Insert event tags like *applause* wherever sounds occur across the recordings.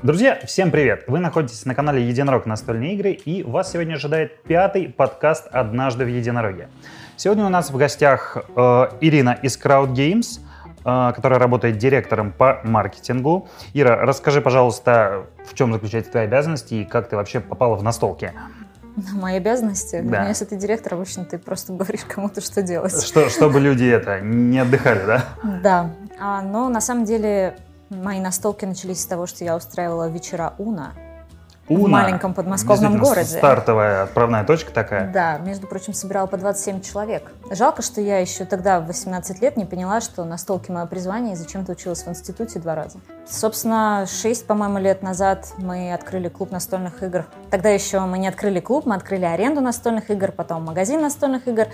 Друзья, всем привет! Вы находитесь на канале Единорог Настольные игры, и вас сегодня ожидает пятый подкаст «Однажды в Единороге». Сегодня у нас в гостях э, Ирина из Crowd Games, э, которая работает директором по маркетингу. Ира, расскажи, пожалуйста, в чем заключается твои обязанности и как ты вообще попала в настолки? Мои обязанности? Да. Ну, если ты директор, обычно ты просто *laughs* говоришь кому-то, что делать. Что, чтобы люди это не отдыхали, да? Да. А, но на самом деле мои настолки начались с того, что я устраивала вечера Уна. В маленьком подмосковном городе. Стартовая отправная точка такая. Да, между прочим, собирала по 27 человек. Жалко, что я еще тогда, в 18 лет, не поняла, что настолки мое призвание, и зачем-то училась в институте два раза. Собственно, 6, по-моему, лет назад мы открыли клуб настольных игр. Тогда еще мы не открыли клуб, мы открыли аренду настольных игр, потом магазин настольных игр.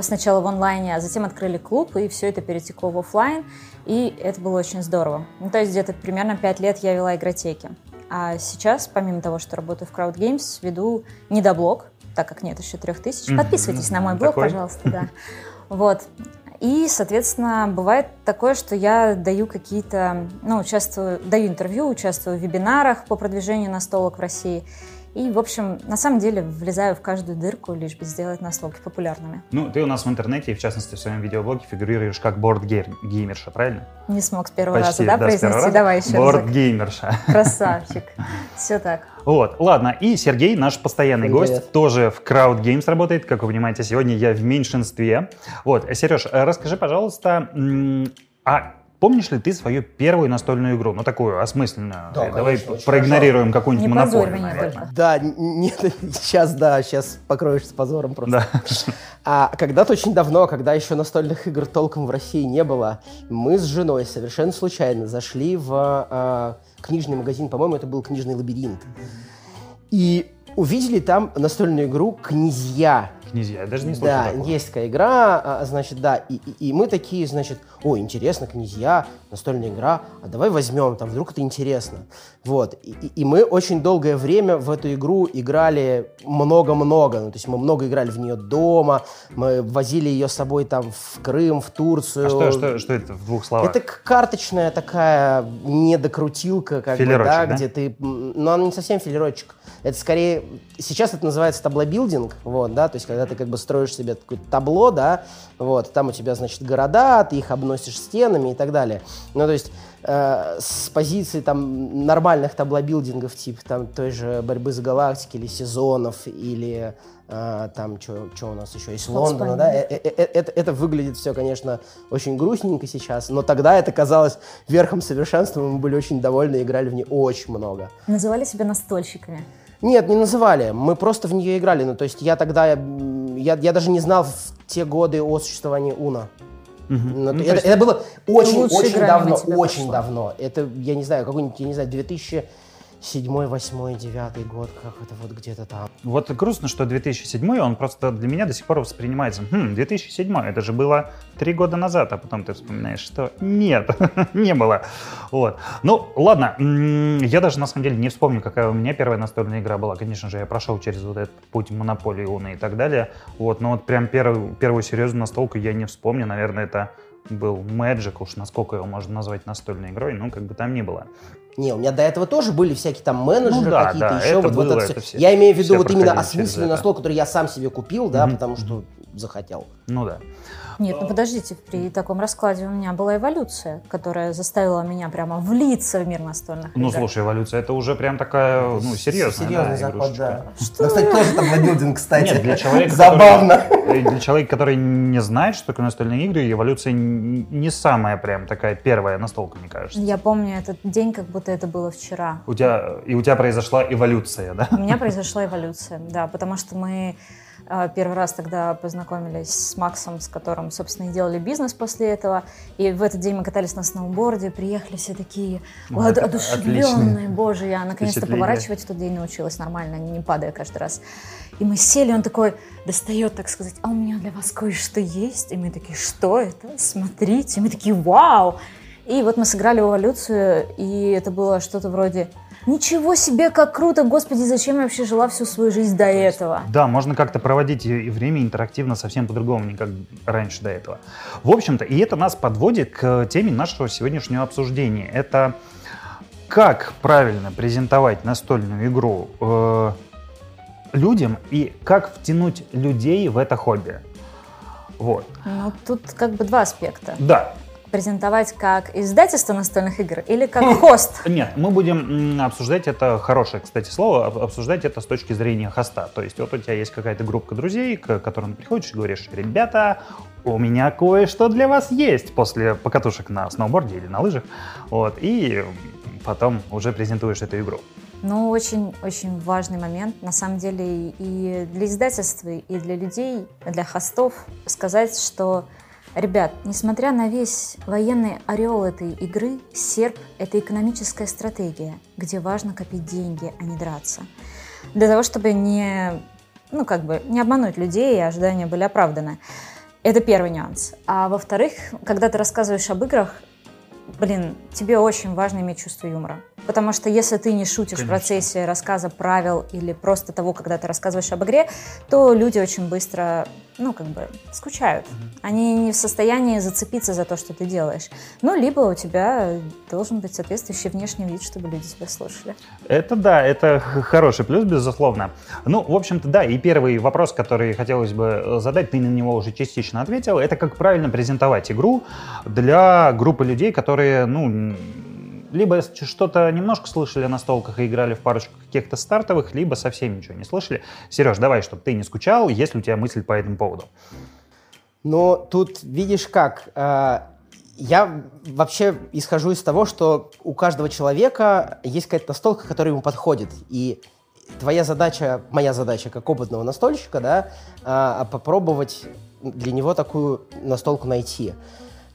Сначала в онлайне, а затем открыли клуб, и все это перетекло в офлайн, и это было очень здорово. Ну, то есть где-то примерно 5 лет я вела игротеки. А сейчас, помимо того, что работаю в Crowd Games, веду недоблог, так как нет еще трех тысяч. Подписывайтесь на мой блог, Такой. пожалуйста, да. *laughs* Вот. И, соответственно, бывает такое, что я даю какие-то, ну, участвую, даю интервью, участвую в вебинарах по продвижению настолок в России. И, в общем, на самом деле влезаю в каждую дырку, лишь бы сделать настолки популярными. Ну, ты у нас в интернете, и в частности в своем видеоблоге, фигурируешь как борд-геймерша, правильно? Не смог с первого Почти, раза, да, да, с первого произнести? раза. Давай еще. Борд-геймерша. Красавчик. Все так. Вот, ладно. И Сергей, наш постоянный Всем гость, привет. тоже в Crowd Games работает. Как вы понимаете, сегодня я в меньшинстве. Вот, Сереж, расскажи, пожалуйста, а помнишь ли ты свою первую настольную игру? Ну, такую осмысленную. Да, Давай конечно, проигнорируем какую-нибудь монополию, меня наверное. только. Да, нет, *laughs* сейчас, да, сейчас покроешь с позором просто. Да. А когда-то очень давно, когда еще настольных игр толком в России не было, мы с женой совершенно случайно зашли в а, книжный магазин, по-моему, это был книжный лабиринт, и увидели там настольную игру «Князья». Князья, я даже не слышал Да, такого. есть такая игра, а, значит, да, и, и- и мы такие, значит, о, интересно, князья, настольная игра, а давай возьмем, там, вдруг это интересно. Вот, и, и- и мы очень долгое время в эту игру играли много-много, ну, то есть мы много играли в нее дома, мы возили ее с собой там в Крым, в Турцию. А что, что, что это в двух словах? Это карточная такая недокрутилка, как бы, да, да? где ты... Но она не совсем филерочек. Это скорее... Сейчас это называется таблобилдинг, вот, да, то есть когда ты как бы строишь себе какое-то табло, да, вот, там у тебя, значит, города, ты их обносишь стенами и так далее. Ну, то есть э, с позиции там нормальных таблобилдингов, типа там той же борьбы за галактики или сезонов, или э, там что у нас еще есть Лондона, да, э, э, э, это, это выглядит все, конечно, очень грустненько сейчас, но тогда это казалось верхом совершенства, мы были очень довольны, играли в ней очень много. Называли себя настольщиками. Нет, не называли, мы просто в нее играли, ну то есть я тогда, я, я даже не знал в те годы о существовании Уна. Мгм. Ну, Ну, то это, есть- это было очень, Лучшая очень игра давно, очень прошла. давно. Это, я не знаю, какой-нибудь, я не знаю, 2007, 8, 9 год, как это вот где-то там. Вот грустно, что 2007 он просто для меня до сих пор воспринимается. Хм, 2007 это же было три года назад, а потом ты вспоминаешь, что нет, *laughs* не было. Вот. Ну, ладно, я даже на самом деле не вспомню, какая у меня первая настольная игра была. Конечно же, я прошел через вот этот путь монополии Уна и так далее. Вот, но вот прям первую, первую серьезную настолку я не вспомню. Наверное, это был Magic, уж насколько его можно назвать настольной игрой, ну, как бы там ни было. Не, у меня до этого тоже были всякие там менеджеры Ну да, какие-то, да, еще это вот, вот было, это это всё. все- Я имею в виду вот именно осмысленный это. настол, который я сам себе купил, да, Мгм, потому что захотел. Ну да. Нет, ну подождите, при таком раскладе у меня была эволюция, которая заставила меня прямо влиться в мир настольных Ну, игр. слушай, эволюция, это уже прям такая, ну, серьезная, Серьезный да, заход, да. Ну, кстати, тоже там лабилдинг, кстати. Нет, для человека, Забавно. который- э, для человека, который не знает, что такое настольные игры, эволюция не самая прям такая первая настолка, мне кажется. Я помню этот день, как будто это было вчера. У тебя, и у тебя произошла эволюция, да? У меня произошла эволюция, да, потому что мы первый раз тогда познакомились с Максом, с которым, собственно, и делали бизнес после этого. И в этот день мы катались на сноуборде, приехали все такие Ну, «Ой, это одушевленные. Боже, я наконец-то поворачивать в тот день научилась нормально, не падая каждый раз. И мы сели, он такой достает, так сказать, а у меня для вас кое-что есть. И мы такие, что это? Смотрите. И мы такие, вау! И вот мы сыграли в эволюцию, и это было что-то вроде Ничего себе, как круто! Господи, зачем я вообще жила всю свою жизнь до этого? Да, можно как-то проводить время интерактивно совсем по-другому, не как раньше до этого. В общем-то, и это нас подводит к теме нашего сегодняшнего обсуждения. Это как правильно презентовать настольную игру э, людям и как втянуть людей в это хобби. Вот. Ну, тут как бы два аспекта. Да, Презентовать как издательство настольных игр или как хост? Нет, мы будем обсуждать это, хорошее, кстати, слово, об- обсуждать это с точки зрения хоста. То есть вот у тебя есть какая-то группа друзей, к которым ты приходишь и говоришь, ребята, у меня кое-что для вас есть после покатушек на сноуборде или на лыжах. Вот, и потом уже презентуешь эту игру. Ну, очень-очень важный момент, на самом деле, и для издательства, и для людей, для хостов сказать, что, ребят, несмотря на весь военный ореол этой игры, серп — это экономическая стратегия, где важно копить деньги, а не драться. Для того, чтобы не, ну, как бы, не обмануть людей, и ожидания были оправданы. Это первый нюанс. А во-вторых, когда ты рассказываешь об играх, блин, тебе очень важно иметь чувство юмора. Потому что если ты не шутишь Конечно. в процессе рассказа правил или просто того, когда ты рассказываешь об игре, то люди очень быстро, ну, как бы, скучают. Они не в состоянии зацепиться за то, что ты делаешь. Ну, либо у тебя должен быть соответствующий внешний вид, чтобы люди тебя слушали. Это да, это хороший плюс, безусловно. Ну, в общем-то, да, и первый вопрос, который хотелось бы э, задать, ты на него уже частично ответил, это как правильно презентовать игру для группы людей, которые, ну, либо что-то немножко слышали о настолках и играли в парочку каких-то стартовых, либо совсем ничего не слышали. Сереж, давай, чтобы ты не скучал, есть ли у тебя мысль по этому поводу? Но тут видишь как, э, я вообще исхожу из того, что у каждого человека есть какая-то настолка, которая ему подходит. И твоя задача, моя задача как опытного настольщика, да, а, попробовать для него такую настолку найти.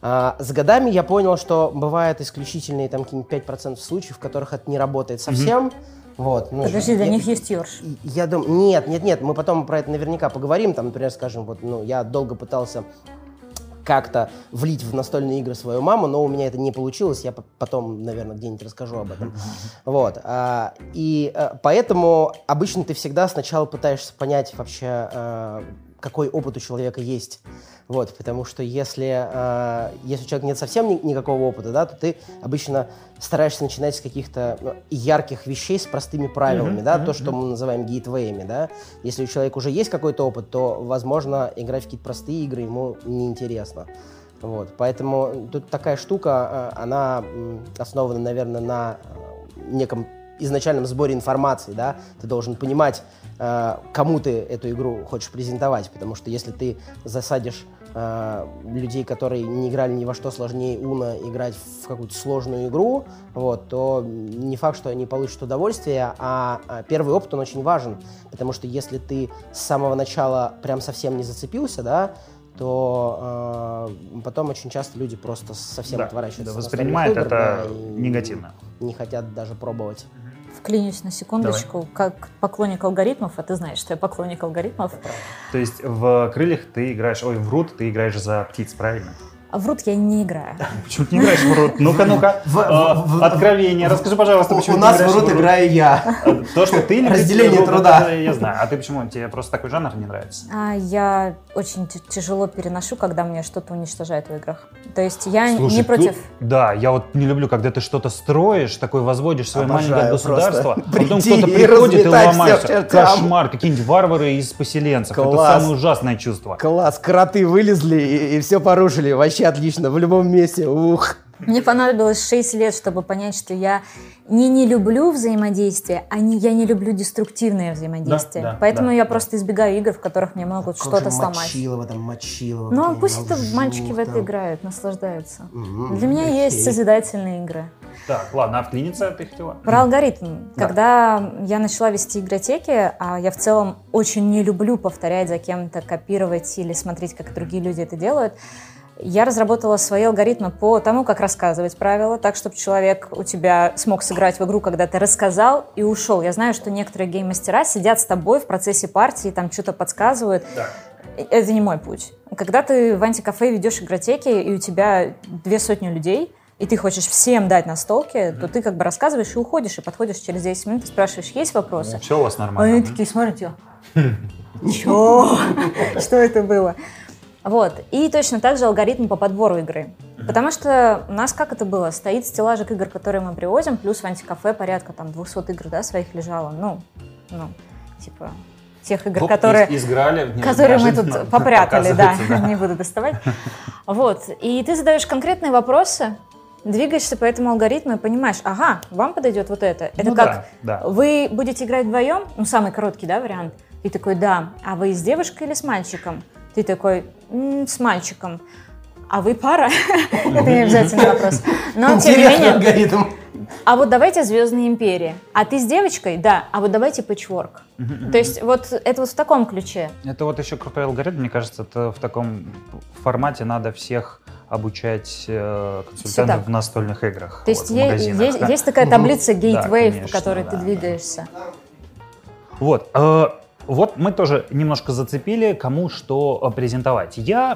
А, С годами я понял, что бывают исключительные там какие-нибудь 5% случаев, в которых это не работает совсем. Вот, ну, Подожди, для я- них есть ёрш. я думаю, нет, нет, нет, мы потом про это наверняка поговорим. Там, например, скажем, вот, ну, я долго пытался как-то влить в настольные игры свою маму, но у меня это не получилось. Я по- потом, наверное, где-нибудь расскажу об этом. Вот. а, И э, поэтому обычно ты всегда сначала пытаешься понять вообще, э, какой опыт у человека есть. Вот, потому что если, э, если у человека нет совсем ни- никакого опыта, да, то ты обычно стараешься начинать с каких-то ну, ярких вещей с простыми правилами, Мгм, да, мгм, то, что мы называем гейтвеями, да. Если у человека уже есть какой-то опыт, то, возможно, играть в какие-то простые игры ему неинтересно. Вот, поэтому тут такая штука, э, она основана, наверное, на э, неком изначальном сборе информации, да, ты должен понимать, э, кому ты эту игру хочешь презентовать, потому что если ты засадишь э, людей, которые не играли ни во что сложнее Уна, играть в какую-то сложную игру, вот, то не факт, что они получат удовольствие, а, а первый опыт, он очень важен, потому что если ты с самого начала прям совсем не зацепился, да, то э, потом очень часто люди просто совсем Да, отворачиваются. да, воспринимают игр, это да, негативно. Не хотят даже пробовать. Вклинюсь на секундочку, как поклонник алгоритмов, а ты знаешь, что я поклонник алгоритмов. То есть в крыльях ты играешь, ой, в рут ты играешь за птиц, правильно? А в рут я не играю. *laughs* Почему ты не играешь в рут? Ну-ка, ну-ка. В- Откровение. Расскажи, пожалуйста, почему ты не играешь в рут? играю я. Э, То, что ты *laughs* любишь Разделение труда. Я знаю. А ты почему? Тебе просто такой жанр не нравится? А я очень тяжело переношу, когда мне что-то уничтожают в играх. То есть я не против... да, я вот не люблю, когда ты что-то строишь, такой возводишь свое маленькое государство, а потом кто-то приходит и чертям. Кошмар, какие-нибудь варвары из поселенцев. Это Класс. самое ужасное чувство. Класс, кроты вылезли и, все порушили. Вообще отлично, в любом месте. Ух. Мне понадобилось 6 лет, чтобы понять, что я не не люблю взаимодействие, а не, я не люблю деструктивное взаимодействие. Да, да, Поэтому да, я да. просто избегаю игр, в которых мне могут что-то сломать. Мочилово там, мочилово. Ну, пусть это мальчики в это там. играют, наслаждаются. М, Для меня окей. есть созидательные игры. Так, ладно, а вклиниться ты хотела? Про алгоритм. Да. Когда я начала вести игротеки, а я в целом очень не люблю повторять за кем-то, копировать или смотреть, как другие люди это делают, я разработала свои алгоритмы по тому, как рассказывать правила, так, чтобы человек у тебя смог сыграть в игру, когда ты рассказал и ушел. Я знаю, что некоторые гейм-мастера сидят с тобой в процессе партии, там что-то подсказывают. Да. Это не мой путь. Когда ты в антикафе ведешь игротеки, и у тебя две сотни людей, и ты хочешь всем дать настолки, то ты как бы рассказываешь и уходишь, и подходишь через 10 минут и спрашиваешь, есть вопросы? Все у вас нормально. они такие смотрят, я, *laughs* Чё? Что это было? Вот. И точно так же алгоритм по подбору игры. Потому что у нас как это было? Стоит стеллажик игр, которые мы привозим, плюс в антикафе порядка там 200 игр, да, своих лежало. Ну, ну, типа тех игр, Оп, которые, из- изграли, не- которые мы тут попрятали, да, оказывается, *laughs* не буду доставать. Вот, и ты задаешь конкретные вопросы, двигаешься по этому алгоритму и понимаешь, ага, вам подойдет вот это. Это Ну как да, да. вы будете играть вдвоем, ну, самый короткий, да, вариант. Ты такой, да. А вы с девушкой или с мальчиком? Ты такой, «М, с мальчиком. А вы пара? *laughs* Это не обязательный вопрос. Но, тем не менее, а вот давайте «Звездные империи». А ты с девочкой? Да. А вот давайте пэтчворк. То есть вот это вот в таком ключе. Это вот еще крутой алгоритм, мне кажется, это в таком формате надо всех обучать э, консультантов в настольных играх. То есть вот, в е- есть, да. есть такая таблица Gateway, по конечно, которой да, ты да. двигаешься. Вот. э, Вот мы тоже немножко зацепили, кому что э, презентовать. Я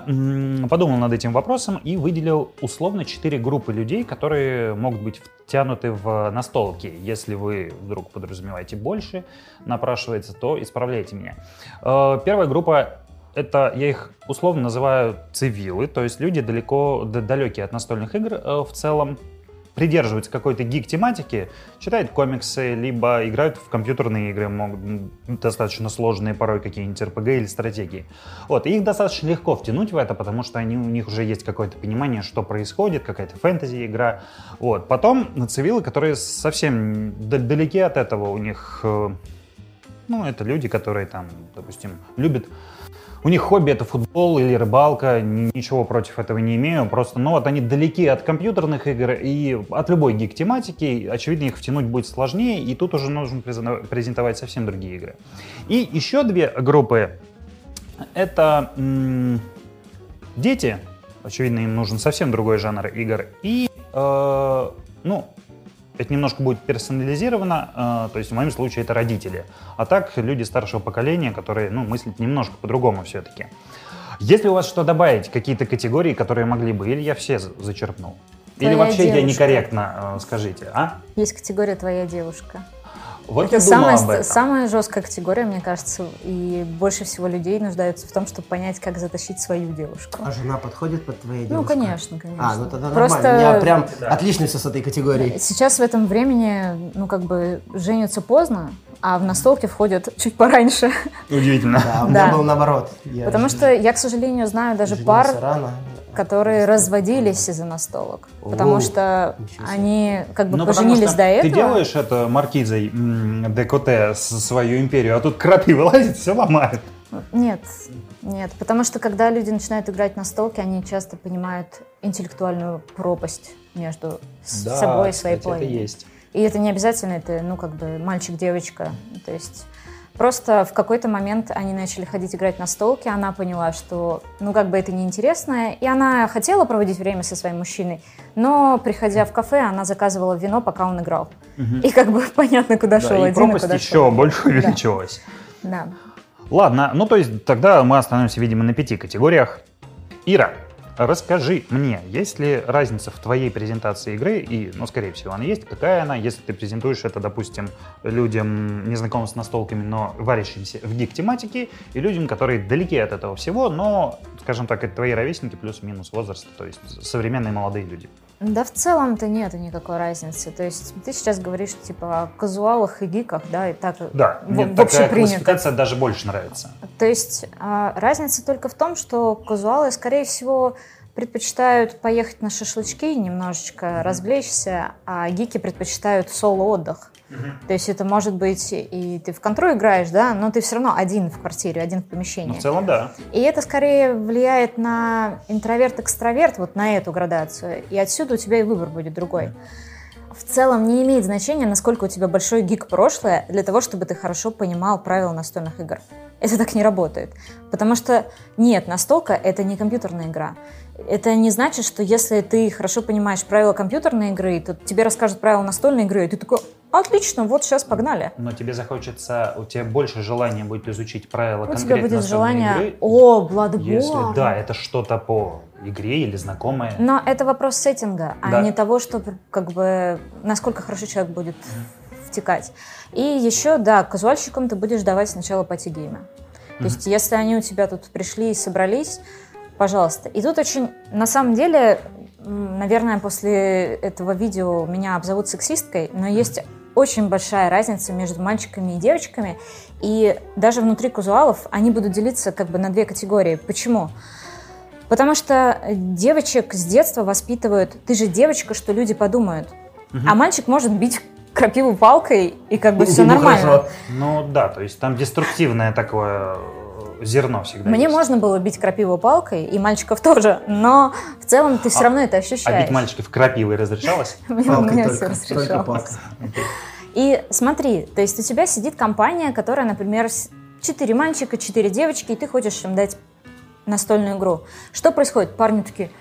подумал над этим вопросом и выделил условно четыре группы людей, которые могут быть втянуты в настолки. Если вы вдруг подразумеваете больше, напрашивается, то исправляйте меня. Э, Первая группа это я их условно называю цивилы, то есть люди далеко, далекие от настольных игр э, в целом, придерживаются какой-то гик-тематики, читают комиксы, либо играют в компьютерные игры, могут достаточно сложные порой какие-нибудь RPG или стратегии. Вот, и их достаточно легко втянуть в это, потому что они, у них уже есть какое-то понимание, что происходит, какая-то фэнтези-игра. Вот. Потом цивилы, которые совсем далеки от этого, у них, э, ну, это люди, которые там, допустим, любят у них хобби это футбол или рыбалка, ни- ничего против этого не имею, просто, ну вот они далеки от компьютерных игр и от любой гик-тематики, очевидно, их втянуть будет сложнее, и тут уже нужно презен- презентовать совсем другие игры. И еще две группы, это м, дети, очевидно, им нужен совсем другой жанр игр, и, э, ну, это немножко будет персонализировано, э, то есть в моем случае это родители. А так люди старшего поколения, которые ну, мыслят немножко по-другому все-таки. Есть ли у вас что добавить, какие-то категории, которые могли бы, или я все за- зачерпнул? Или Твоя вообще я девушка. некорректно, э, скажите, а? Есть категория «Твоя девушка». Вот это я самая, об этом. самая жесткая категория, мне кажется, и больше всего людей нуждаются в том, чтобы понять, как затащить свою девушку. А жена подходит под твоей Ну, девушкой? конечно, конечно. А, ну тогда Просто нормально. У меня прям отлично все с этой категорией. сейчас в этом времени, ну, как бы, женятся поздно, а в настолки входят чуть пораньше. Удивительно. Да, у меня Да. был наоборот. Я Потому что я, к сожалению, знаю даже женился пар, рано. Которые разводились из-за настолок. Потому О, что они как бы Ну, поженились до этого. Ты делаешь это маркизой с- свою империю, а тут кроты вылазят, *laughs* все ломают. Нет, нет, потому что когда люди начинают играть на столке, они часто понимают интеллектуальную пропасть между с- собой и своей половиной. есть. И это не обязательно, это, ну, как бы мальчик-девочка. То есть просто в какой-то момент они начали ходить играть на столке, она поняла, что, ну, как бы это неинтересно, и она хотела проводить время со своим мужчиной, но, приходя в кафе, она заказывала вино, пока он играл. И как бы *laughs* понятно, куда шел Да, и один, пропасть а куда еще шел. больше *laughs* увеличилась. Да. Ладно, ну то есть тогда мы остановимся, видимо, на пяти категориях. Ира, расскажи мне, есть ли разница в твоей презентации игры, и, ну, скорее всего, она есть, какая она, если ты презентуешь это, допустим, людям, незнакомым с настолками, но варящимся в гик-тематике, и людям, которые далеки от этого всего, но, скажем так, это твои ровесники плюс-минус возраста, то есть современные молодые люди. Да в целом-то нету никакой разницы. То есть ты сейчас говоришь типа о казуалах и гиках, да, и так Да, в, мне в общепринято. классификация даже больше нравится. То есть а, разница только в том, что казуалы, скорее всего, предпочитают поехать на шашлычки, немножечко развлечься, а гики предпочитают соло-отдых. То есть это может быть и ты в контроль играешь, да, но ты все равно один в квартире, один в Ну, помещении. в целом, да. И это скорее влияет на интроверт-экстраверт, вот на эту градацию. И отсюда у тебя и выбор будет другой. В целом не имеет значения, насколько у тебя большой гик прошлое, для того, чтобы ты хорошо понимал правила настольных игр. Это так не работает. Потому что нет, настолка — это не компьютерная игра. Это не значит, что если ты хорошо понимаешь правила компьютерной игры, то тебе расскажут правила настольной игры, и ты такой, отлично, вот сейчас погнали. Но тебе захочется, у тебя больше желания будет изучить правила У тебя будет желание, игры, о, Bloodborne. Если да, это что-то по игре или знакомое. Но это вопрос сеттинга, а Да. не того, что как бы насколько хорошо человек будет втекать. И еще, да, казуальщикам ты будешь давать сначала пати-геймы. То есть, если они у тебя тут пришли и собрались, пожалуйста. И тут очень, на самом деле, наверное, после этого видео меня обзовут сексисткой, но есть очень большая разница между мальчиками и девочками, и даже внутри казуалов они будут делиться как бы на две категории. Почему? Потому что девочек с детства воспитывают, ты же девочка, что люди подумают. А мальчик может бить крапиву палкой, и как бы все Ему нормально. хорошо. Ну да, то есть там деструктивное такое зерно всегда Мне есть. можно было бить крапиву палкой, и мальчиков тоже, но в целом ты все А- равно это А ощущаешь. бить мальчиков крапивой разрешалось? *laughs* Мне, все разрешалось. И смотри, то есть у тебя сидит компания, которая, например, четыре мальчика, четыре девочки, и ты хочешь им дать настольную игру. Что происходит? Парни такие,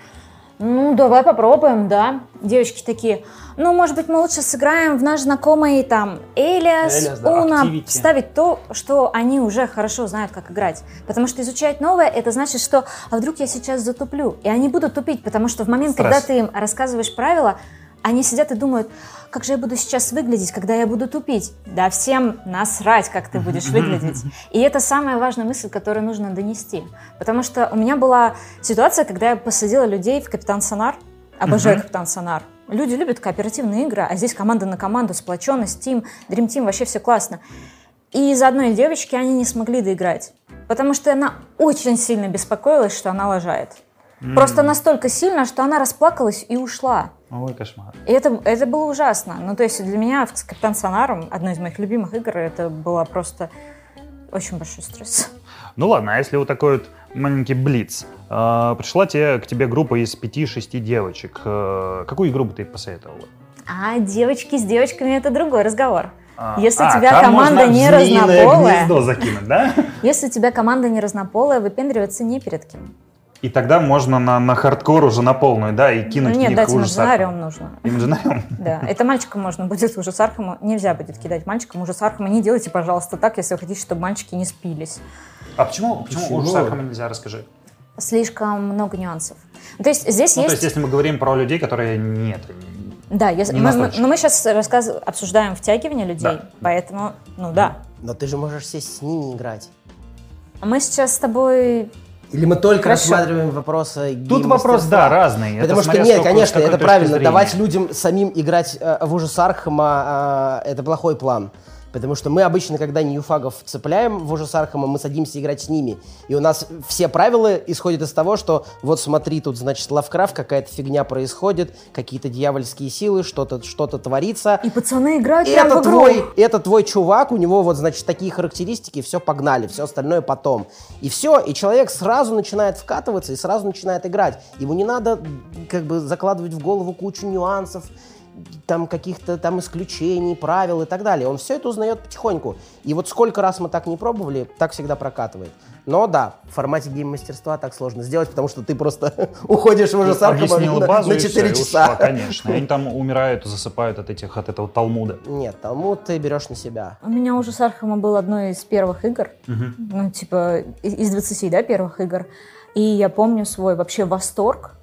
ну, давай попробуем, да. Девочки такие, ну, может быть, мы лучше сыграем в наш знакомый там Элиас, Элиас, да, Уна, Activity. ставить то, что они уже хорошо знают, как играть. Потому что изучать новое, это значит, что, а вдруг я сейчас затуплю? И они будут тупить, потому что в момент, Стресс. когда ты им рассказываешь правила, они сидят и думают, как же я буду сейчас выглядеть, когда я буду тупить? Да всем насрать, как ты будешь *laughs* выглядеть. И это самая важная мысль, которую нужно донести. Потому что у меня была ситуация, когда я посадила людей в Капитан Сонар. Обожаю. Капитан Сонар. Люди любят кооперативные игры, а здесь команда на команду, сплоченность, тим, Dream Team, вообще все классно. И из-за одной девочки они не смогли доиграть. Потому что она очень сильно беспокоилась, что она лажает. Просто настолько сильно, что она расплакалась и ушла. Ой, кошмар. И это, это было ужасно. Ну, то есть для меня с Капитан Сонаром, одной из моих любимых игр, это было просто очень большой стресс. Ну ладно, а если вот такой вот маленький блиц. Э, Пришла тебе, к тебе группа из 5-6 девочек. Э, Какую игру бы ты посоветовала? А девочки с девочками это другой разговор. А, Если а, у тебя команда в не разнополая. гнездо закинуть, да? *laughs* Если у тебя команда не разнополая, выпендриваться не перед кем. И тогда можно на, на хардкор уже на полную, да, и кинуть Ну, в нет, дать Архама. нужно. Имаджинариум? *laughs* Да, это мальчикам можно будет ужас Архама. Нельзя будет кидать мальчикам ужас Архама. Не делайте, пожалуйста, так, если вы хотите, чтобы мальчики не спились. А почему, почему Почему? ужас Архама нельзя, расскажи? Слишком много нюансов. То есть здесь Ну, есть... то есть, если мы говорим про людей, которые нет. Да, если, Не мы, мы- но мы сейчас рассказ, обсуждаем втягивание людей, Да. поэтому, ну да. Но ты же можешь сесть с ними играть. Мы сейчас с тобой... Или мы только Хорошо. рассматриваем вопросы Тут вопрос, да, разный. Это Потому что смотря нет, конечно, это правильно. Давать людям самим играть э, в ужас Архама э, это плохой план. Потому что мы обычно, когда ньюфагов цепляем в ужас Архама, мы садимся играть с ними. И у нас все правила исходят из того, что вот смотри, тут, значит, Лавкрафт, какая-то фигня происходит, какие-то дьявольские силы, что-то что творится. И пацаны играют прям это в игру. твой, это твой чувак, у него вот, значит, такие характеристики, все погнали, все остальное потом. И все, и человек сразу начинает вкатываться и сразу начинает играть. Ему не надо как бы закладывать в голову кучу нюансов, там каких-то там исключений, правил и так далее. Он все это узнает потихоньку. И вот сколько раз мы так не пробовали, так всегда прокатывает. Но да, в формате гейм-мастерства так сложно сделать, потому что ты просто *laughs* уходишь в Архама Объяснила на, базу на и 4 всё, и часа. ушла, конечно. И они там умирают, засыпают от этих, от этого Талмуда. Нет, Талмуд ты берешь на себя. У меня ужас Архама был одной из первых игр. Ну, типа, из 20, да, первых игр. И я помню свой вообще восторг.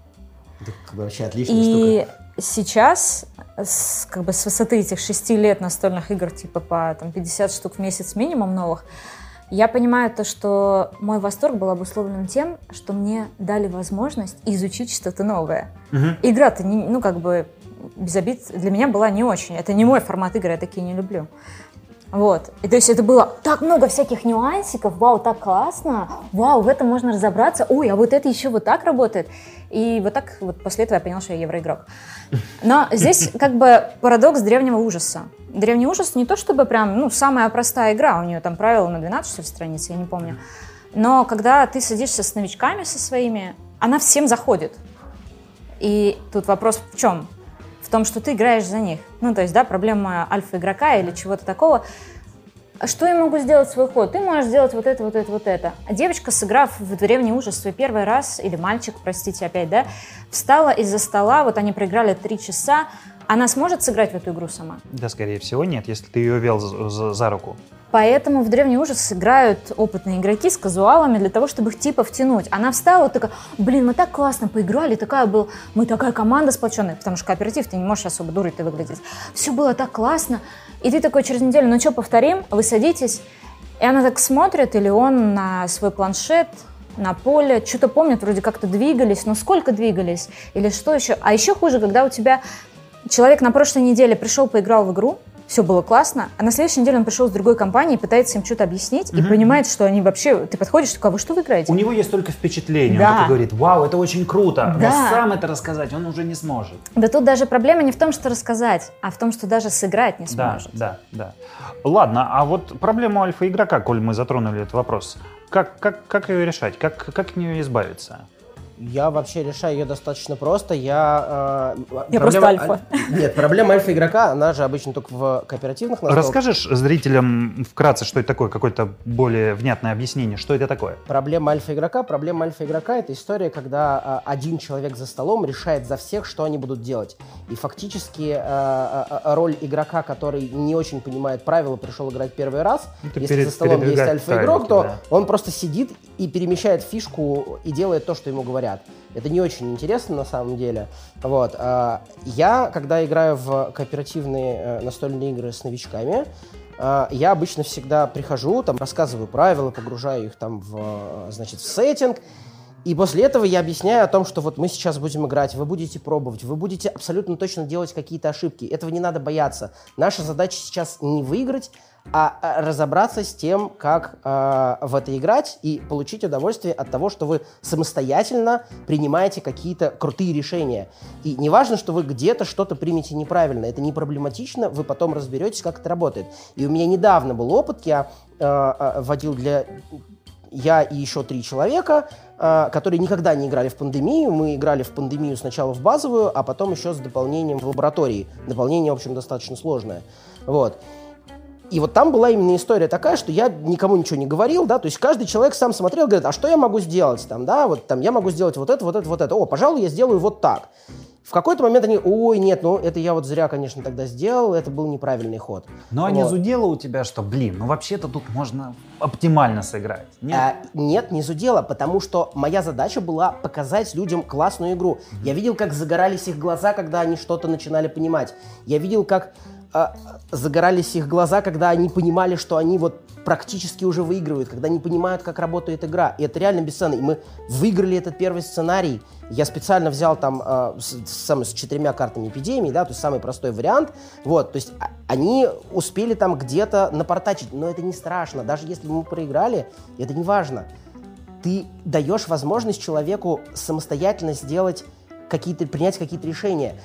Бы вообще отличная И штука. Сейчас, с, как бы с высоты этих шести лет настольных игр, типа по там, 50 штук в месяц минимум новых, я понимаю то, что мой восторг был обусловлен тем, что мне дали возможность изучить что-то новое. Игра-то, не, ну, как бы, без обид, для меня была не очень. Это не мой формат игры, я такие не люблю. Вот. И то есть это было так много всяких нюансиков, вау, так классно, вау, в этом можно разобраться, ой, а вот это еще вот так работает. И вот так вот после этого я понял, что я евроигрок. Но здесь как бы парадокс древнего ужаса. Древний ужас не то чтобы прям, ну, самая простая игра, у нее там правила на 12 что страниц, я не помню. Но когда ты садишься с новичками со своими, она всем заходит. И тут вопрос в чем? В том, что ты играешь за них. Ну, то есть, да, проблема альфа-игрока или чего-то такого. Что я могу сделать свой ход? Ты можешь сделать вот это, вот это, вот это. А девочка, сыграв в древний ужас свой первый раз, или мальчик, простите опять, да, встала из-за стола, вот они проиграли три часа, она сможет сыграть в эту игру сама? Да, скорее всего, нет, если ты ее вел за, за- за руку. Поэтому в древний ужас играют опытные игроки с казуалами для того, чтобы их типа втянуть. Она встала такая, блин, мы так классно поиграли, такая был, мы такая команда сплоченная, потому что кооператив, ты не можешь особо дурой ты выглядеть. Все было так классно. И ты такой через неделю, ну что, повторим? Вы садитесь, и она так смотрит, или он на свой планшет, на поле, что-то помнят, вроде как-то двигались, но сколько двигались? Или что еще? А еще хуже, когда у тебя человек на прошлой неделе пришел, поиграл в игру, все было классно, а на следующей неделе он пришел с другой компанией, пытается им что-то объяснить и понимает, что они вообще... Ты подходишь, такой, а вы что вы играете? У него есть только впечатление. Да. Он говорит, вау, это очень круто. Да. Но сам это рассказать он уже не сможет. Да тут даже проблема не в том, что рассказать, а в том, что даже сыграть не Да, сможет. да, да. Ладно, а вот проблему альфа-игрока, коль мы затронули этот вопрос, как, как, как ее решать? Как, как от нее избавиться? Я вообще решаю ее достаточно просто. Я, э, Я просто альфа. *laughs* Нет, проблема альфа-игрока, она же обычно только в кооперативных настолках. Расскажешь зрителям вкратце, что это такое, какое-то более внятное объяснение, что это такое? Проблема альфа-игрока. Проблема альфа-игрока – это история, когда а, один человек за столом решает за всех, что они будут делать. И фактически а, а, а, роль игрока, который не очень понимает правила, пришел играть первый раз, Это если перед- за столом есть альфа-игрок, то тайлики, он просто сидит и перемещает фишку и делает то, что ему говорят. Это не очень интересно на самом деле. Вот. а, Я, когда играю в кооперативные э, настольные игры с новичками, а, я обычно всегда прихожу, там рассказываю правила, погружаю их там в, э, значит, в сеттинг, и после этого я объясняю о том, что вот мы сейчас будем играть, вы будете пробовать, вы будете абсолютно точно делать какие-то ошибки. Этого не надо бояться. Наша задача сейчас не выиграть, а а, разобраться с тем, как э, в это играть и получить удовольствие от того, что вы самостоятельно принимаете какие-то крутые решения. И не важно, что вы где-то что-то примете неправильно, это не проблематично, вы потом разберетесь, как это работает. И у меня недавно был опыт, я э, вводил для я и еще три человека, которые никогда не играли в пандемию. Мы играли в пандемию сначала в базовую, а потом еще с дополнением в лаборатории. Дополнение, в общем, достаточно сложное. Вот. И вот там была именно история такая, что я никому ничего не говорил, да, то есть каждый человек сам смотрел, говорит, а что я могу сделать там, да, вот там я могу сделать вот это, вот это, вот это, о, пожалуй, я сделаю вот так. В какой-то момент они, ой, нет, ну это я вот зря, конечно, тогда сделал, это был неправильный ход. Но а не Вот. зудело у тебя, что, блин, ну вообще-то тут можно оптимально сыграть. Нет? А, нет, не зудела, потому что моя задача была показать людям классную игру. Я видел, как загорались их глаза, когда они что-то начинали понимать. Я видел, как загорались их глаза, когда они понимали, что они вот практически уже выигрывают, когда они понимают, как работает игра. И это реально бесценно. И мы выиграли этот первый сценарий. Я специально взял там а, с, с- с четырьмя картами эпидемии, да, то есть самый простой вариант. Вот, то есть а- они успели там где-то напортачить, но это не страшно. Даже если мы проиграли, это не важно. Ты даешь возможность человеку самостоятельно сделать какие-то, принять какие-то решения.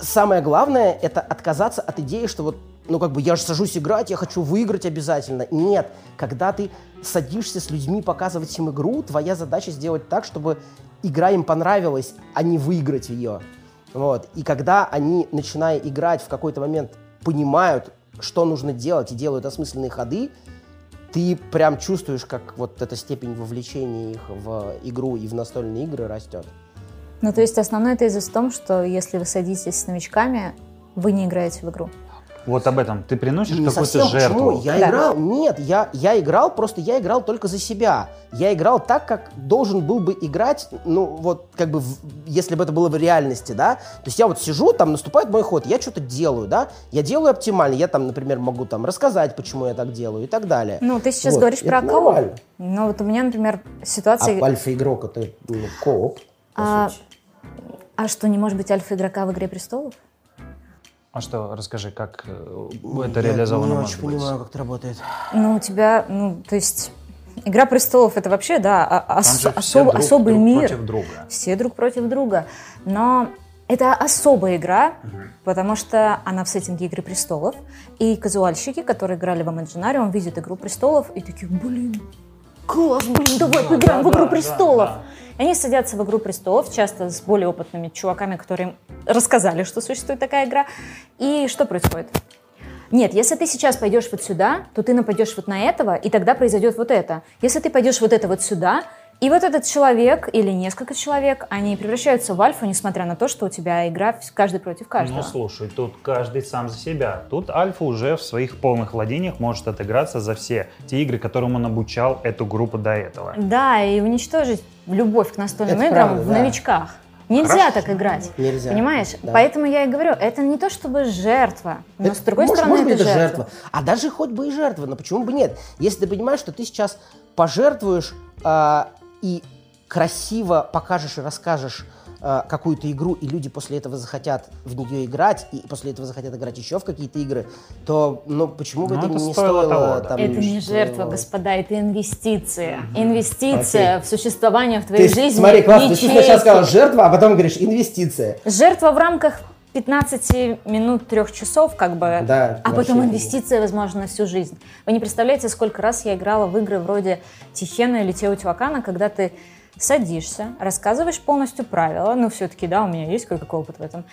Самое главное – это отказаться от идеи, что вот, ну как бы я же сажусь играть, я хочу выиграть обязательно. Нет, когда ты садишься с людьми показывать им игру, твоя задача сделать так, чтобы игра им понравилась, а не выиграть ее. Вот. И когда они, начиная играть, в какой-то момент понимают, что нужно делать и делают осмысленные ходы, ты прям чувствуешь, как вот эта степень вовлечения их в игру и в настольные игры растет. Ну, то есть основной тезис в том, что если вы садитесь с новичками, вы не играете в игру. Вот об этом. Ты приносишь Не какую-то совсем. жертву. Почему? Я Да. играл. Нет, я, я играл, просто я играл только за себя. Я играл так, как должен был бы играть, ну, вот, как бы, в- если бы это было в реальности, да. То есть я вот сижу, там наступает мой ход, я что-то делаю, да. Я делаю оптимально. Я там, например, могу там рассказать, почему я так делаю и так далее. Ну, ты сейчас Вот, говоришь это про кооп. Ну, вот у меня, например, ситуация... А альфа-игрок это ну, кооп, А. А что, не может быть альфа-игрока в «Игре престолов»? А что, расскажи, как э, это Я реализовано не может очень быть? понимаю, как это работает. Ну, у тебя, ну, то есть... «Игра престолов» — это вообще, да, а- ос- же все особ- друг- особый друг мир. против друга. Все друг против друга. Но это особая игра, потому что она в сеттинге «Игры престолов». И казуальщики, которые играли в Imaginarium, видят «Игру престолов» и такие, блин, класс, блин, давай Да, поиграем да, в «Игру да, престолов». да, Они садятся в «Игру престолов», часто с более опытными чуваками, которые рассказали, что существует такая игра. И что происходит? Нет, если ты сейчас пойдешь вот сюда, то ты нападешь вот на этого, и тогда произойдет вот это. Если ты пойдешь вот это вот сюда, и вот этот человек или несколько человек, они превращаются в альфу, несмотря на то, что у тебя игра каждый против каждого. Ну, слушай, тут каждый сам за себя. Тут Альфа уже в своих полных владениях может отыграться за все те игры, которым он обучал эту группу до этого. Да, и уничтожить любовь к настольным Это играм правда, в да. новичках. Нельзя Хорошо. так играть. Нельзя. Понимаешь? Да. Поэтому я и говорю, это не то чтобы жертва, но с другой может, стороны может быть, это это жертва. А даже хоть бы и жертва, но почему бы нет? Если ты понимаешь, что ты сейчас пожертвуешь а, и красиво покажешь и расскажешь э, какую-то игру, и люди после этого захотят в нее играть, и после этого захотят играть еще в какие-то игры, то, ну, почему бы Ну, это, это не стоило стоило? того, да. там, Это не жертва, господа, это инвестиция. Инвестиция в существование в Ты твоей жизни. смотри, классно, ты сначала сказала жертва, а потом говоришь инвестиция. Жертва в рамках 15 минут, трех часов, как бы, Да, а потом инвестиция, возможно, на всю жизнь. Вы не представляете, сколько раз я играла в игры вроде Тихена или Теотиуакана, когда ты садишься, рассказываешь полностью правила, ну, все-таки, да, у меня есть кое-какой опыт в этом,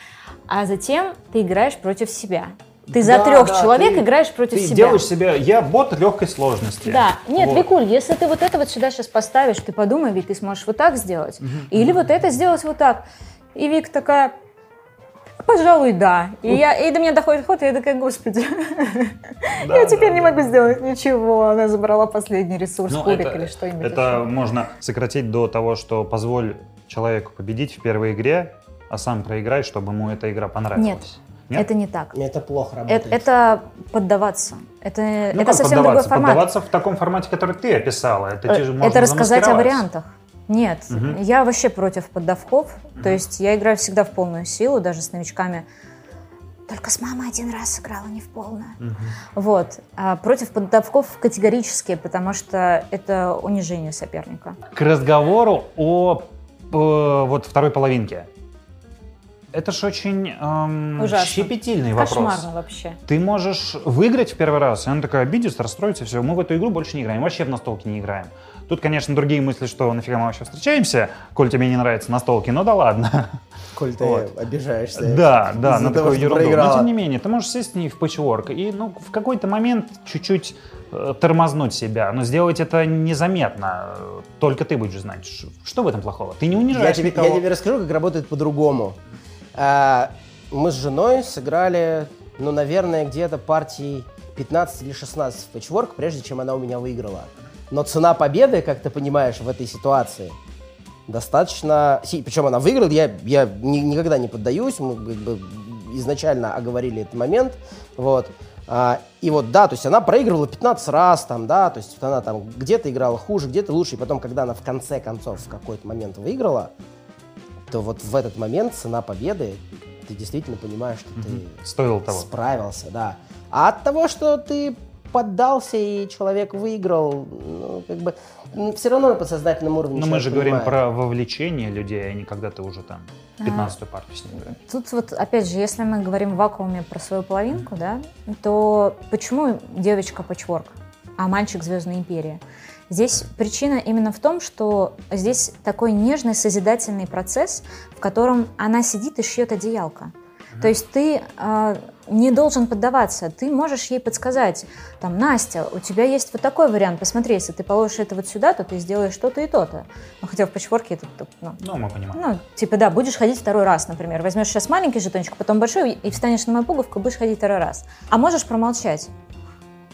а затем ты играешь против себя. Ты за Да, трех да, человек ты- играешь против Ты себя. делаешь себя, я бот легкой сложности. Да, нет, Вот. Викуль, если ты вот это вот сюда сейчас поставишь, ты подумай, ведь ты сможешь вот так сделать, или вот это сделать вот так. И Вик такая, пожалуй, да. И, я, и до меня доходит ход, и я такая, господи, *laughs* Да, я теперь да, не да. могу сделать ничего. Она забрала последний ресурс, Ну, кубик это- или что-нибудь. Это еще. можно сократить до того, что позволь человеку победить в первой игре, а сам проиграй, чтобы ему эта игра понравилась. Нет, Нет? это не так. Это плохо работает. Это, это поддаваться. Это, Ну это как совсем другой поддаваться? формат. Поддаваться в таком формате, который ты описала. Это, Э, те же можно Это рассказать о вариантах. Нет, Мгм. я вообще против поддавков. То есть я играю всегда в полную силу, даже с новичками. Только с мамой один раз сыграла не в полную. Мгм. Вот. А против поддавков категорически, потому что это унижение соперника. К разговору о э, вот второй половинке. Это ж очень эм, Ужасно. щепетильный вопрос. Кошмарно вообще. Ты можешь выиграть в первый раз, и она такая обидится, расстроится, все, мы в эту игру больше не играем, вообще в настолки не играем. Тут, конечно, другие мысли, что нафига мы вообще встречаемся, коль тебе не нравятся настолки, ну да ладно. Коль ты Вот. обижаешься. Да, да, на того, такую ерунду. Но проиграла. тем не менее, ты можешь сесть с ней в пэтчворк и ну, в какой-то момент чуть-чуть э, тормознуть себя, но сделать это незаметно. Только ты будешь знать, что в этом плохого. Ты не Я унижаешь тебе, никого. я тебе расскажу, как работает по-другому. А, мы с женой сыграли, ну, наверное, где-то партий 15 или 16 в пэтчворк, прежде чем она у меня выиграла. Но цена победы, как ты понимаешь, в этой ситуации достаточно... Причем она выиграла, я, я ни- никогда не поддаюсь, мы как бы изначально оговорили этот момент, вот. А, и вот, да, то есть она проигрывала 15 раз, там, да, то есть она там где-то играла хуже, где-то лучше, и потом, когда она в конце концов в какой-то момент выиграла, то вот в этот момент цена победы, ты действительно понимаешь, что ты Стоило того. справился, да. А от того, что ты поддался и человек выиграл, ну, как бы, все равно на подсознательном уровне Но мы же говорим понимает. про вовлечение людей, а не когда ты уже там 15-ю партию с ним играешь. Тут вот, опять же, если мы говорим в вакууме про свою половинку, да, то почему девочка патчворк, а мальчик Звездная империя? Здесь причина именно в том, что здесь такой нежный созидательный процесс, в котором она сидит и шьет одеялко. То есть ты э, не должен поддаваться, ты можешь ей подсказать, там, Настя, у тебя есть вот такой вариант, посмотри, если ты положишь это вот сюда, то ты сделаешь то-то и то-то. Ну, хотя в патчворке это, ну, Ну, мы понимаем. ну, типа, да, будешь ходить второй раз, например. Возьмешь сейчас маленький жетончик, потом большой, и встанешь на мою пуговку, будешь ходить второй раз. А можешь промолчать.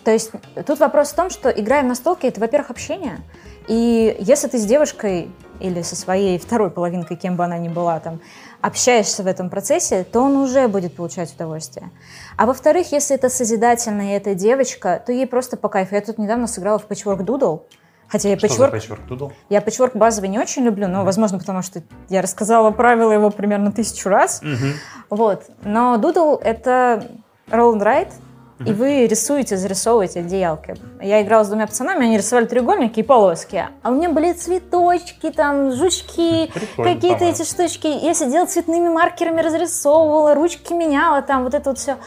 То есть тут вопрос в том, что играя в настолки, это, во-первых, общение. И если ты с девушкой или со своей второй половинкой, кем бы она ни была, там, общаешься в этом процессе, то он уже будет получать удовольствие. А во-вторых, если это созидательная и это девочка, то ей просто по кайфу. Я тут недавно сыграла в Patchwork Doodle, хотя я Patchwork пэтчворк Doodle? я патчворк базовый не очень люблю, но, возможно, потому что я рассказала правила его примерно тысячу раз. Мгм. Вот. Но Doodle — это roll and write, и вы рисуете, зарисовываете одеялки. Я играла с двумя пацанами, они рисовали треугольники и полоски. А у меня были цветочки, там, жучки, какие-то эти штучки. Я сидела цветными маркерами, разрисовывала, ручки меняла, там, вот это вот все.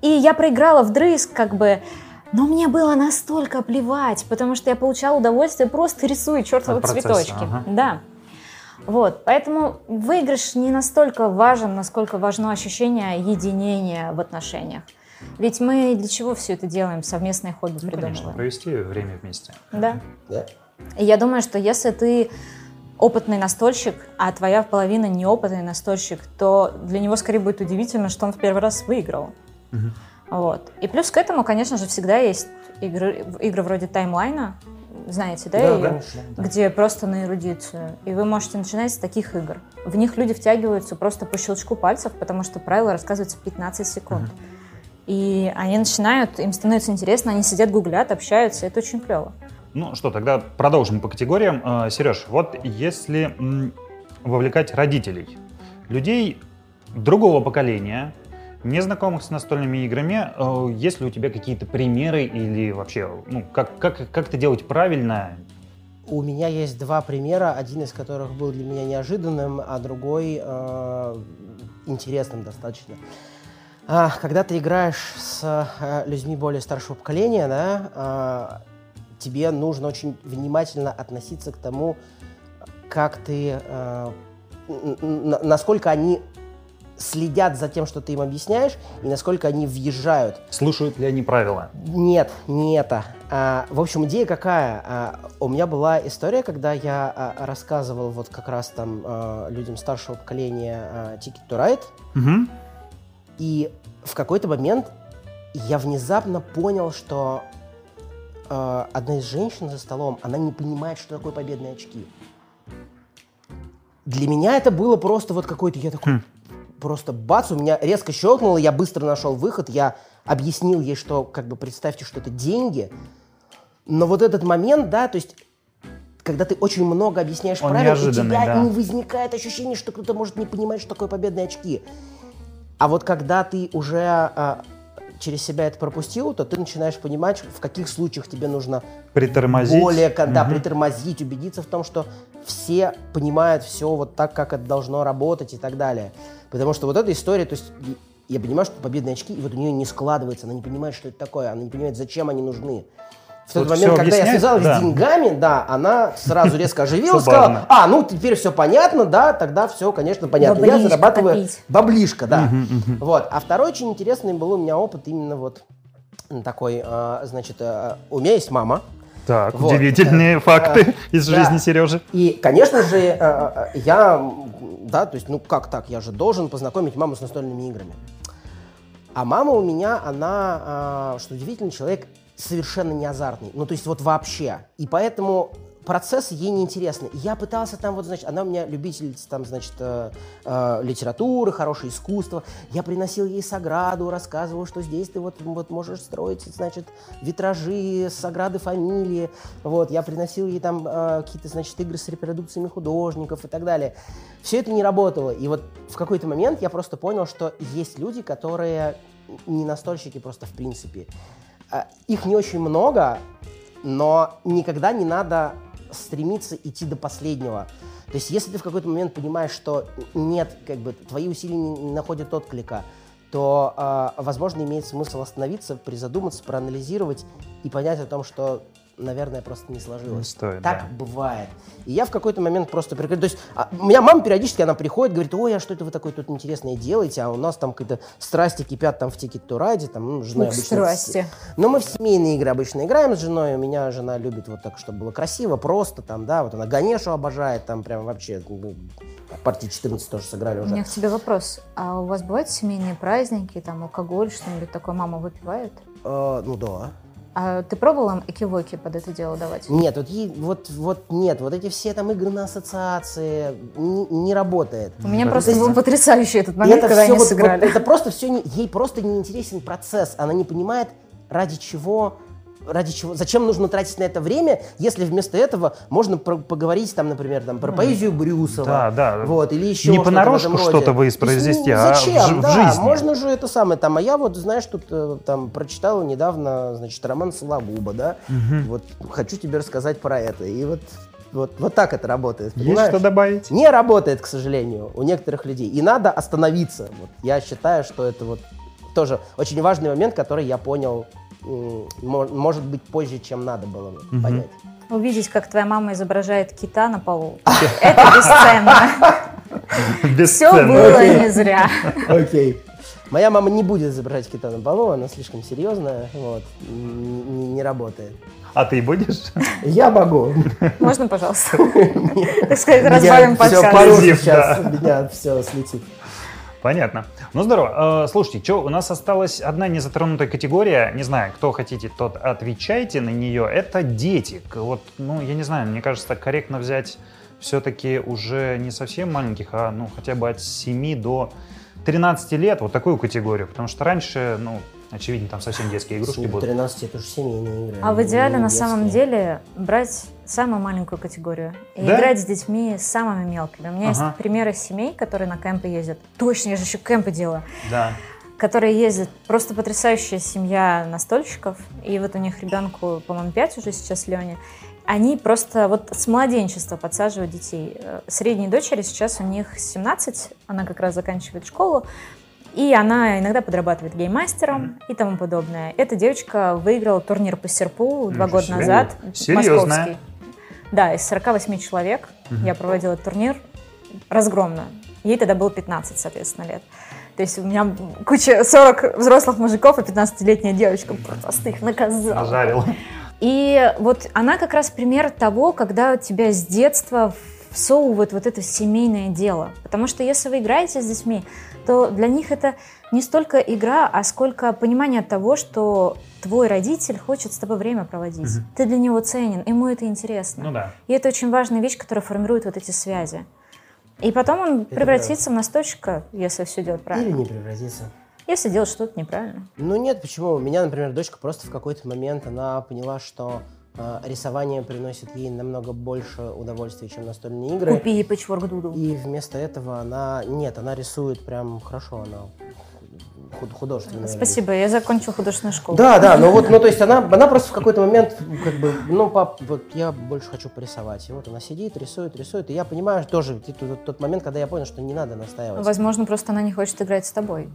И я проиграла вдрызг, как бы, но мне было настолько плевать, потому что я получала удовольствие просто рисуя чертовы цветочки. ага. Да. Вот, поэтому выигрыш не настолько важен, насколько важно ощущение единения в отношениях. Ведь мы для чего все это делаем? Совместное хобби Ну, конечно, придумываем. провести время вместе. Да. Да. И я думаю, что если ты опытный настольщик, а твоя половина неопытный настольщик, то для него скорее будет удивительно, что он в первый раз выиграл. Мгм. Вот. И плюс к этому, конечно же, всегда есть игры, игры вроде таймлайна, знаете, да, Да, конечно, да. где просто на эрудицию. И вы можете начинать с таких игр. В них люди втягиваются просто по щелчку пальцев, потому что правила рассказываются 15 секунд. И они начинают, им становится интересно, они сидят, гуглят, общаются, это очень клево. Ну что, тогда продолжим по категориям. Э, Сереж, вот если вовлекать родителей, людей другого поколения, не знакомых с настольными играми, э, есть ли у тебя какие-то примеры или вообще, ну, как, как, как это делать правильно? У меня есть два примера, один из которых был для меня неожиданным, а другой э, интересным достаточно. А, когда ты играешь с э, людьми более старшего поколения, да, а, тебе нужно очень внимательно относиться к тому, как ты, э, насколько они следят за тем, что ты им объясняешь, и насколько они въезжают Слушают ли они правила? нет, не это. А, в общем, идея какая? А, у меня была история, когда я а, рассказывал вот как раз там а, людям старшего поколения а, Ticket to Ride, Мгм. и в какой-то момент я внезапно понял, что а, одна из женщин за столом, она не понимает, что такое победные очки. Для меня это было просто вот какой-то, я такой, просто бац, у меня резко щелкнуло, я быстро нашел выход, я объяснил ей, что, как бы, представьте, что это деньги, но вот этот момент, да, то есть когда ты очень много объясняешь Он правила, у тебя да. не возникает ощущение, что кто-то может не понимать, что такое победные очки. А вот когда ты уже а, через себя это пропустил, то ты начинаешь понимать, в каких случаях тебе нужно Притормозить. более, кон- да, Мгм. притормозить, убедиться в том, что все понимают все вот так, как это должно работать и так далее. Потому что вот эта история, то есть я понимаю, что победные очки, и вот у нее не складывается, она не понимает, что это такое, она не понимает, зачем они нужны. В тот Вот момент, когда я объясняет, связал их да. с деньгами, да, она сразу резко *laughs* оживилась, сказала, а, ну теперь все понятно, да, тогда все, конечно, понятно. я зарабатываю копить. баблишко, да. Вот. А второй очень интересный был у меня опыт именно вот такой, а, значит, а, у меня есть мама, Так, Вот. удивительные Э, факты э, из да. жизни Сережи. И, конечно же, э, э, я, да, то есть, ну как так, я же должен познакомить маму с настольными играми. А мама у меня, она, а, что удивительно, человек совершенно не азартный. Ну, то есть вот вообще. И поэтому процесс ей неинтересный. И Я пытался там, вот, значит, она у меня любитель, там, значит, э, э, литературы, хорошее искусство. Я приносил ей Саграду, рассказывал, что здесь ты вот, вот можешь строить, значит, витражи, Саграды фамилии. Вот, я приносил ей там э, какие-то, значит, игры с репродукциями художников и так далее. Все это не работало. И вот в какой-то момент я просто понял, что есть люди, которые не настольщики просто в принципе. А, Их не очень много, но никогда не надо стремиться идти до последнего. То есть, если ты в какой-то момент понимаешь, что нет, как бы твои усилия не, находят отклика, то, а, возможно, имеет смысл остановиться, призадуматься, проанализировать и понять о том, что, наверное, просто не сложилось. Не стоит, так да. бывает. И я в какой-то момент просто прекратил. То есть а, у меня мама периодически, она приходит, говорит, ой, а что это вы такое тут интересное делаете? А у нас там какие-то страсти кипят там в to Ride, там, ну, с женой Ух, обычно... страсти. Но мы в семейные игры обычно играем с женой. У меня жена любит вот так, чтобы было красиво, просто там, да, вот она Ганешу обожает, там прям вообще ну, партии 14 тоже сыграли У уже. меня к тебе вопрос. А у вас бывают семейные праздники, там алкоголь, что-нибудь такое мама выпивает? Э, ну да. А ты пробовал им экивоки под это дело давать? Нет, вот, вот, вот нет, вот эти все там игры на ассоциации не, не работает. У меня Ну, просто то есть- был потрясающий этот момент, это когда они вот- сыграли. вот это просто все, не, ей просто не интересен процесс. Она не понимает, ради чего, ради чего, зачем нужно тратить на это время, если вместо этого можно про- поговорить там, например, там про поэзию Брюсова, Да, да. вот или еще Не в понарошку что-то воспроизвести, есть, а ну, в зачем, в да, жизни. можно же это самое там, а я вот знаешь тут э, там прочитал недавно, значит, роман Сологуба, да, вот хочу тебе рассказать про это, и вот вот, вот так это работает, Есть понимаешь? что добавить? Не работает, к сожалению, у некоторых людей. И надо остановиться. Вот. Я считаю, что это вот тоже очень важный момент, который я понял, может быть, позже, чем надо было понять. Увидеть, как твоя мама изображает кита на полу. *laughs* Это бесценно. *laughs* Все было не зря. Окей. Моя мама не будет изображать кита на полу, она слишком серьезная, вот, не, не работает. А ты будешь? Я могу. Можно, пожалуйста? *laughs* Так сказать, разбавим подкаст. Зив, сейчас, меня все слетит. Понятно. Ну здорово. Э, Слушайте, что, у нас осталась одна незатронутая категория. Не знаю, кто хотите, тот отвечайте на нее. Это дети. Вот, ну, я не знаю, мне кажется, корректно взять все-таки уже не совсем маленьких, а ну хотя бы от 7 до 13 лет, вот такую категорию. Потому что раньше, ну, Очевидно, там совсем детские игрушки будут. 13 это уже семейные игры. А в идеале на самом деле брать самую маленькую категорию и Да? играть с детьми самыми мелкими. У меня Ага. есть примеры семей, которые на кемпы ездят. Точно, я же еще кемпы делаю. Да. Которые ездят. Просто потрясающая семья настольщиков. И вот у них ребенку, по-моему, 5 уже сейчас, Лене. Они просто вот с младенчества подсаживают детей. Э, Средней дочери сейчас у них 17, она как раз заканчивает школу. И она иногда подрабатывает геймастером и тому подобное. Эта девочка выиграла турнир по серпу два Ничего года назад. Серьезная. Московский. Да, из 48 человек Мгм. я проводила турнир разгромно. Ей тогда было 15, соответственно, лет. То есть у меня куча 40 взрослых мужиков и 15-летняя девочка просто их наказала. Нажарил. И вот она как раз пример того, когда тебя с детства всовывают вот это семейное дело. Потому что если вы играете с детьми, то для них это не столько игра, а сколько понимание того, что твой родитель хочет с тобой время проводить. Мгм. Ты для него ценен, ему это интересно. Ну да. И это очень важная вещь, которая формирует вот эти связи. И потом он превратится в настойщика, если все делать Или правильно. не превратиться. Если делать что-то неправильно. Ну нет, почему? У меня, например, дочка просто в какой-то момент она поняла, что рисование приносит ей намного больше удовольствия, чем настольные игры. Купи ей пэтчворк дуду. И вместо этого она... Нет, она рисует прям хорошо, она худ- художественная. Спасибо, я закончила художественную школу. Да, да, ну вот, ну то есть она, она просто в какой-то момент, как бы, ну, пап, вот я больше хочу порисовать. И вот она сидит, рисует, рисует, и я понимаю тоже тот, тот- момент, когда я понял, что не надо настаивать. Возможно, просто она не хочет играть с тобой.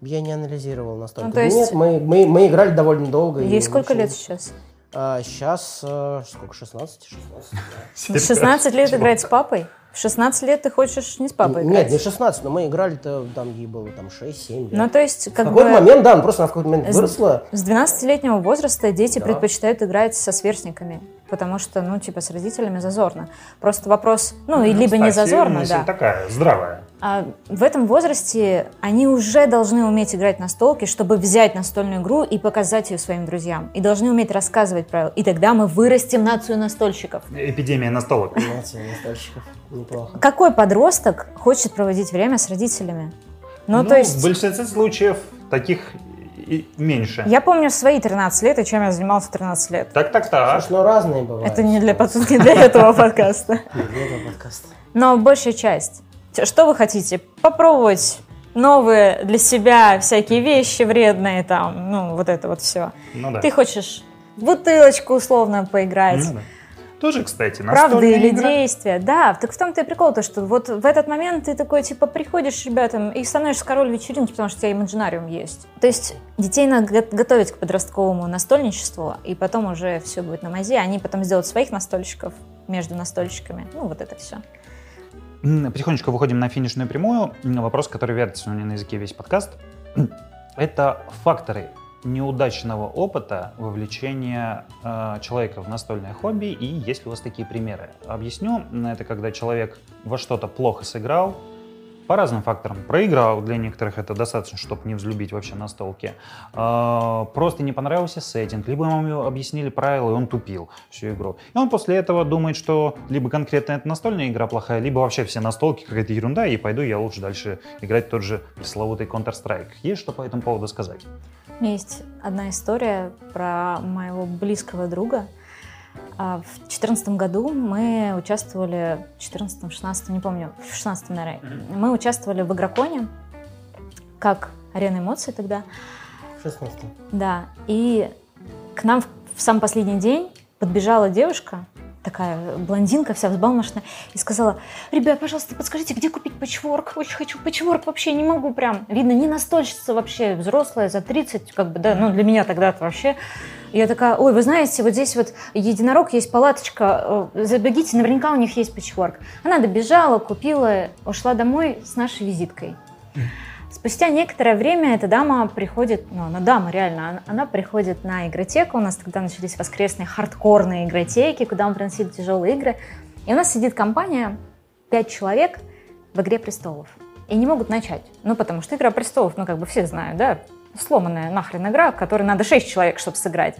Я не анализировал настолько. Ну, то есть- Нет, мы, мы, мы играли довольно долго. и Ей сколько вообще- лет сейчас? А, сейчас, э, сколько, 16? 16 В 16 лет играть с папой? В 16 лет ты хочешь не с папой Нет, играть? не 16, но мы играли-то, там ей было там 6-7 лет. Ну, то есть, в как какой-то бы... момент, да, она просто она в какой-то момент С- выросла. С 12-летнего возраста дети Да. предпочитают играть со сверстниками, потому что, ну, типа, с родителями зазорно. Просто вопрос, ну, и либо не Кстати, зазорно, мысль да. такая, здравая. А в этом возрасте они уже должны уметь играть на столке, чтобы взять настольную игру и показать ее своим друзьям. И должны уметь рассказывать правила. И тогда мы вырастим нацию настольщиков. Эпидемия настолок. *laughs* Понимаете, настольщиков. Неплохо. Какой подросток хочет проводить время с родителями? Ну, Ну, то есть... В большинстве случаев таких и меньше. Я помню свои 13 лет и чем я занимался в 13 лет. Так, так, так. Слушай, ну разные бывают. Это не для, не для этого *laughs* подкаста. Не для этого подкаста. Но большая часть. Что вы хотите? Попробовать новые для себя всякие вещи вредные там, ну, вот это вот все. Ну да. Ты хочешь в бутылочку условно поиграть. Ну да. Тоже, кстати, Правда или игра. действия. Да, так в том-то и прикол, то, что вот в этот момент ты такой, типа, приходишь ребятам и становишься король вечеринки, потому что у тебя имаджинариум есть. То есть детей надо го- готовить к подростковому настольничеству, и потом уже все будет на мазе. Они потом сделают своих настольщиков между настольщиками. Ну, вот это все. Потихонечку выходим на финишную прямую. Вопрос, который вертится у меня на языке весь подкаст. Это факторы неудачного опыта вовлечения э, человека в настольное хобби и есть ли у вас такие примеры? Объясню. Это когда человек во что-то плохо сыграл, по разным факторам. Проиграл, для некоторых это достаточно, чтобы не взлюбить вообще настолки. А, Просто не понравился сеттинг, либо ему объяснили правила, и он тупил всю игру. И он после этого думает, что либо конкретно это настольная игра плохая, либо вообще все настолки какая-то ерунда, и пойду я лучше дальше играть тот же пресловутый Counter-Strike. Есть что по этому поводу сказать? У меня есть одна история про моего близкого друга. А, В 2014 году мы участвовали, в 14 16 не помню, в 16 наверное, мы участвовали в Игроконе, как арена эмоций тогда. 16 Да, и к нам в, в самый последний день подбежала девушка, такая блондинка, вся взбалмошная, и сказала, ребят, пожалуйста, подскажите, где купить патчворк? Очень хочу патчворк, вообще не могу прям. Видно, не настольщица вообще, взрослая, за 30, как бы, да, ну для меня тогда это вообще. Я такая, ой, вы знаете, вот здесь вот единорог, есть палаточка, э, забегите, наверняка у них есть патчворк. Она добежала, купила, ушла домой с нашей визиткой. Спустя некоторое время эта дама приходит, ну, она дама реально, она, она приходит на игротеку, у нас тогда начались воскресные хардкорные игротеки, куда мы приносили тяжелые игры, и у нас сидит компания, пять человек в «Игре престолов», и не могут начать, ну, потому что «Игра престолов», ну, как бы все знают, да, сломанная нахрен игра, в которой надо шесть человек, чтобы сыграть.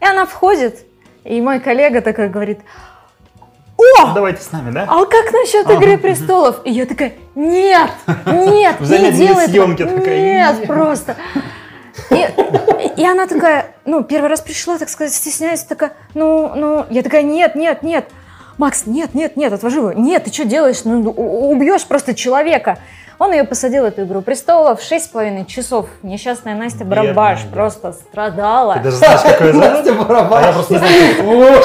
И она входит, и мой коллега такой говорит, о, Давайте с нами, да? а как насчет Ага, Игры престолов? И я такая, нет, нет, не делай съемке такая, Нет, просто. И, и она такая, ну, первый раз пришла, так сказать, стесняясь, такая, ну, ну, я такая, нет, нет, нет, Макс, нет, нет, нет, отвожу его. Нет, ты что делаешь? Ну, убьешь просто человека. Он ее посадил, эту игру престолов, шесть с половиной часов. Несчастная Настя Барабаш Бедная, просто страдала. Ты даже знаешь, какой. *laughs* Настя А я Барабаш. просто не знаю.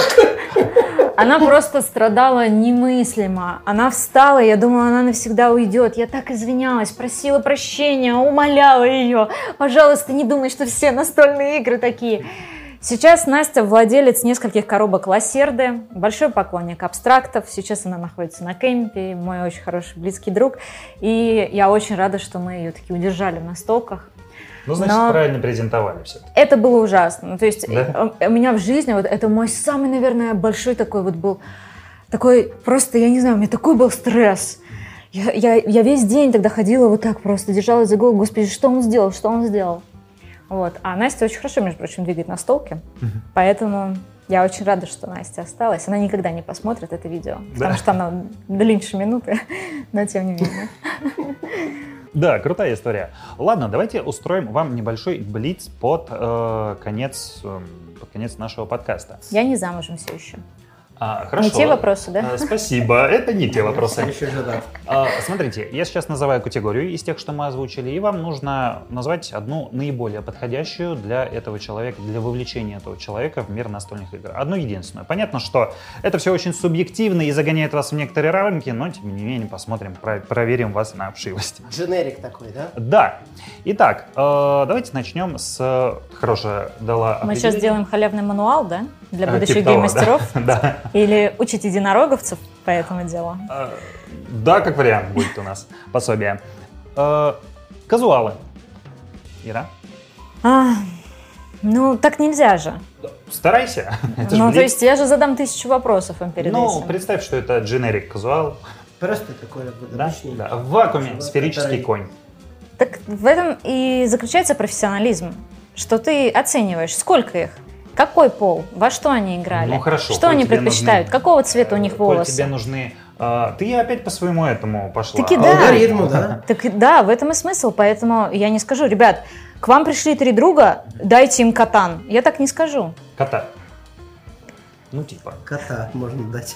Она просто страдала немыслимо. Она встала, я думала, она навсегда уйдет. Я так извинялась, просила прощения, умоляла ее. Пожалуйста, не думай, что все настольные игры такие. Сейчас Настя владелец нескольких коробок Лассерды, большой поклонник абстрактов. Сейчас она находится на кемпе, мой очень хороший близкий друг. И я очень рада, что мы ее таки удержали в настолках. Ну, значит, Но- правильно презентовали все. Это было ужасно. Ну, то есть Да? э, у меня в жизни вот это мой самый, наверное, большой такой вот был такой просто, я не знаю, у меня такой был стресс. Я, я, я весь день тогда ходила вот так просто, держалась за голову, господи, что он сделал, что он сделал. Вот. А Настя очень хорошо, между прочим, двигает настолки, поэтому я очень рада, что Настя осталась. Она никогда не посмотрит это видео, потому Да. что оно длиннее минуты, *laughs* но тем не менее. Да, крутая история. Ладно, давайте устроим вам небольшой блиц под э, конец эм, под конец нашего подкаста. Я не замужем все еще. А, хорошо. Не те вопросы, да? Э, Спасибо, это не те вопросы. А, Смотрите, я сейчас называю категорию из тех, что мы озвучили, и вам нужно назвать одну наиболее подходящую для этого человека, для вовлечения этого человека в мир настольных игр. Одну единственную. Понятно, что это все очень субъективно и загоняет вас в некоторые рамки, но тем не менее посмотрим, про- проверим вас на обшивость. Дженерик такой, да? Да. Итак, э, давайте начнем с... Хорошая дала Мы сейчас определение. делаем халявный мануал, да? Для Э, будущих типа того, геймастеров. *laughs* Да. Или учить единороговцев по этому делу. Э, Да, как вариант будет у нас пособие. Э, Казуалы. Ира? А, ну, так нельзя же. Старайся. *laughs* Это ну, то есть я же задам тысячу вопросов им перед Ну, этим. представь, что это generic казуал, Просто такой вот да? обычный. да? В вакууме Чувак, сферический который- конь. Так в этом и заключается профессионализм. Что ты оцениваешь, сколько их, какой пол, во что они играли, Ну, хорошо, что они предпочитают, нужны, какого цвета у них волосы. тебе нужны... э, Ты опять по своему этому пошла. Таки да. алгоритму, да? Так да, в этом и смысл, поэтому я не скажу, ребят, к вам пришли три друга, дайте им катан. Я так не скажу. Кота. Ну, типа. Кота можно дать.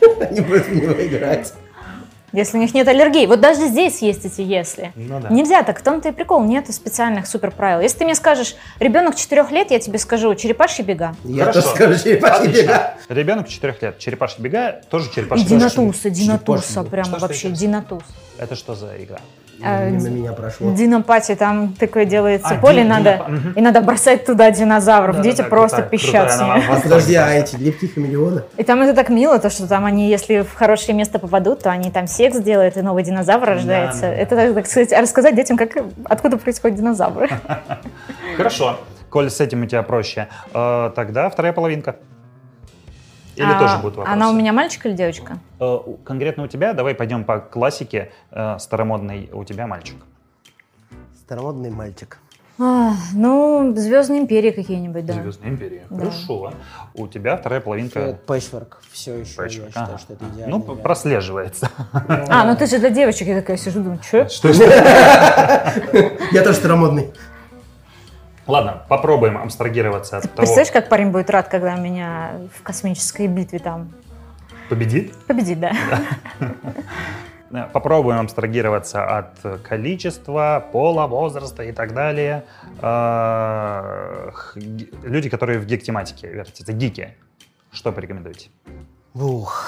*laughs* Они будут в него играть. Если у них нет аллергии. Вот даже здесь есть эти «если». Ну да. Нельзя так, в том-то и прикол, нету специальных супер правил. Если ты мне скажешь, ребенок 4 лет, я тебе скажу, черепашьи бега. Я Хорошо. тоже скажу, черепашьи Отлично. бега. Ребенок 4 лет. Черепашки бега, тоже И черепашки бега. Динатуса, Динатуса, черепашьи. прямо Что ж вообще, Динатус. Это что за игра? А, Мимо меня прошло. Динопати, там такое делается А, поле, дин- надо, динопа- и надо бросать туда динозавров. Дети Да-да-да, просто крутая- пищат крутая с ними. А подожди, а эти лепкие хамелеоны? И там это так мило, то, что там они, если в хорошее место попадут, то они там секс делают, и новый динозавр рождается. да, да. Это, так, так сказать, рассказать детям, как, откуда происходят динозавры. Хорошо. Коль с этим у тебя проще. Э, Тогда вторая половинка. Или А тоже будут вопросы? Она у меня мальчик или девочка? Э, Конкретно у тебя, давай пойдем по классике э, старомодной. У тебя мальчик. Старомодный мальчик. А, ну, Звездные империи какие-нибудь, да. Звездная империя. Да. Хорошо. У тебя вторая половинка. Это пэтчворк. Все еще, я считаю, Ага. что это идеально. Ну, прослеживается. А, ну ты же для девочек, я такая сижу, думаю, что? Что *laughs* Я тоже старомодный. Ладно, попробуем абстрагироваться от того, Представляешь, как парень будет рад, когда меня в космической битве там победит. победит, да? Э, Попробуем абстрагироваться от количества, пола, возраста и так далее. Ги- Люди, которые в гик-тематике вертятся, гики. Что порекомендуете? Ух.